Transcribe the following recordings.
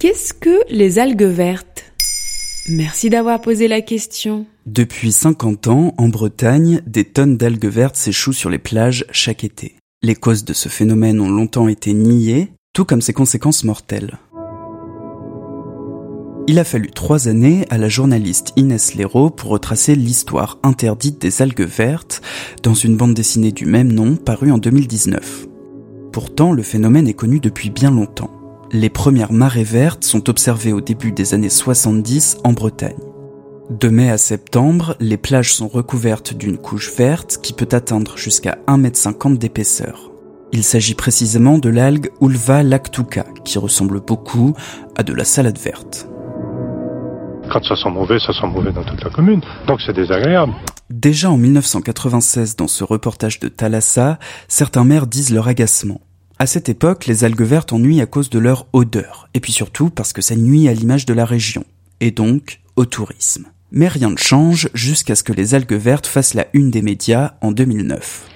Qu'est-ce que les algues vertes? Merci d'avoir posé la question. Depuis 50 ans, en Bretagne, des tonnes d'algues vertes s'échouent sur les plages chaque été. Les causes de ce phénomène ont longtemps été niées, tout comme ses conséquences mortelles. Il a fallu trois années à la journaliste Inès Léraud pour retracer l'histoire interdite des algues vertes dans une bande dessinée du même nom parue en 2019. Pourtant, le phénomène est connu depuis bien longtemps. Les premières marées vertes sont observées au début des années 70 en Bretagne. De mai à septembre, les plages sont recouvertes d'une couche verte qui peut atteindre jusqu'à 1,50 m d'épaisseur. Il s'agit précisément de l'algue Ulva lactuca, qui ressemble beaucoup à de la salade verte. Quand ça sent mauvais, ça sent mauvais dans toute la commune. Donc c'est désagréable. Déjà en 1996, dans ce reportage de Thalassa, certains maires disent leur agacement. À cette époque, les algues vertes ennuient à cause de leur odeur, et puis surtout parce que ça nuit à l'image de la région, et donc au tourisme. Mais rien ne change jusqu'à ce que les algues vertes fassent la une des médias en 2009.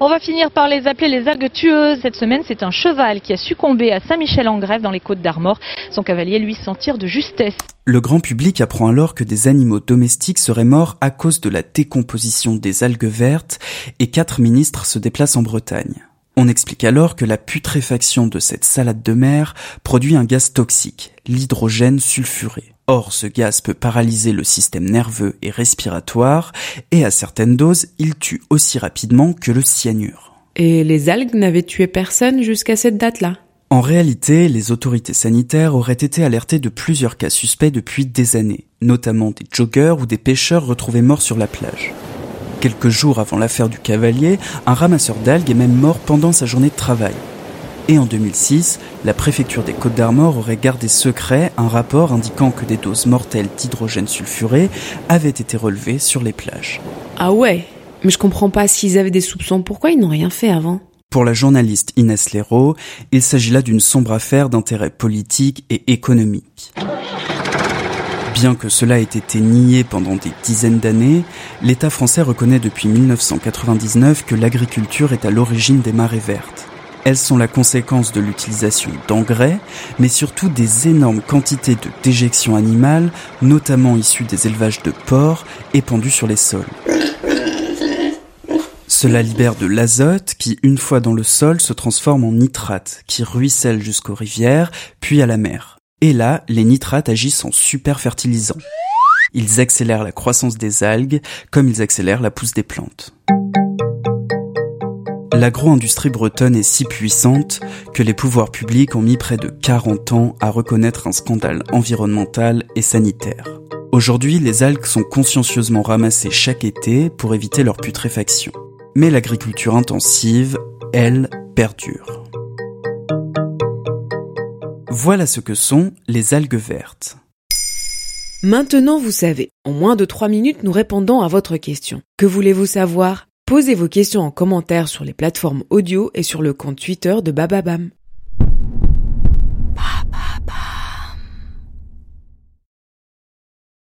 On va finir par les appeler les algues tueuses. Cette semaine, c'est un cheval qui a succombé à Saint-Michel-en-Grève dans les Côtes d'Armor. Son cavalier lui sentir de justesse. Le grand public apprend alors que des animaux domestiques seraient morts à cause de la décomposition des algues vertes et quatre ministres se déplacent en Bretagne. On explique alors que la putréfaction de cette salade de mer produit un gaz toxique, l'hydrogène sulfuré. Or, ce gaz peut paralyser le système nerveux et respiratoire, et à certaines doses, il tue aussi rapidement que le cyanure. Et les algues n'avaient tué personne jusqu'à cette date-là? En réalité, les autorités sanitaires auraient été alertées de plusieurs cas suspects depuis des années, notamment des joggeurs ou des pêcheurs retrouvés morts sur la plage. Quelques jours avant l'affaire du cavalier, un ramasseur d'algues est même mort pendant sa journée de travail. Et en 2006, la préfecture des Côtes d'Armor aurait gardé secret un rapport indiquant que des doses mortelles d'hydrogène sulfuré avaient été relevées sur les plages. Ah ouais Mais je comprends pas s'ils avaient des soupçons, pourquoi ils n'ont rien fait avant? Pour la journaliste Inès Léraud, il s'agit là d'une sombre affaire d'intérêt politique et économique. Bien que cela ait été nié pendant des dizaines d'années, l'État français reconnaît depuis 1999 que l'agriculture est à l'origine des marées vertes. Elles sont la conséquence de l'utilisation d'engrais, mais surtout des énormes quantités de déjections animales, notamment issues des élevages de porcs, épandues sur les sols. Cela libère de l'azote qui, une fois dans le sol, se transforme en nitrate, qui ruisselle jusqu'aux rivières, puis à la mer. Et là, les nitrates agissent en super fertilisants. Ils accélèrent la croissance des algues comme ils accélèrent la pousse des plantes. L'agro-industrie bretonne est si puissante que les pouvoirs publics ont mis près de 40 ans à reconnaître un scandale environnemental et sanitaire. Aujourd'hui, les algues sont consciencieusement ramassées chaque été pour éviter leur putréfaction. Mais l'agriculture intensive, elle, perdure. Voilà ce que sont les algues vertes. Maintenant vous savez, en moins de 3 minutes nous répondons à votre question. Que voulez-vous savoir? Posez vos questions en commentaire sur les plateformes audio et sur le compte Twitter de Bababam.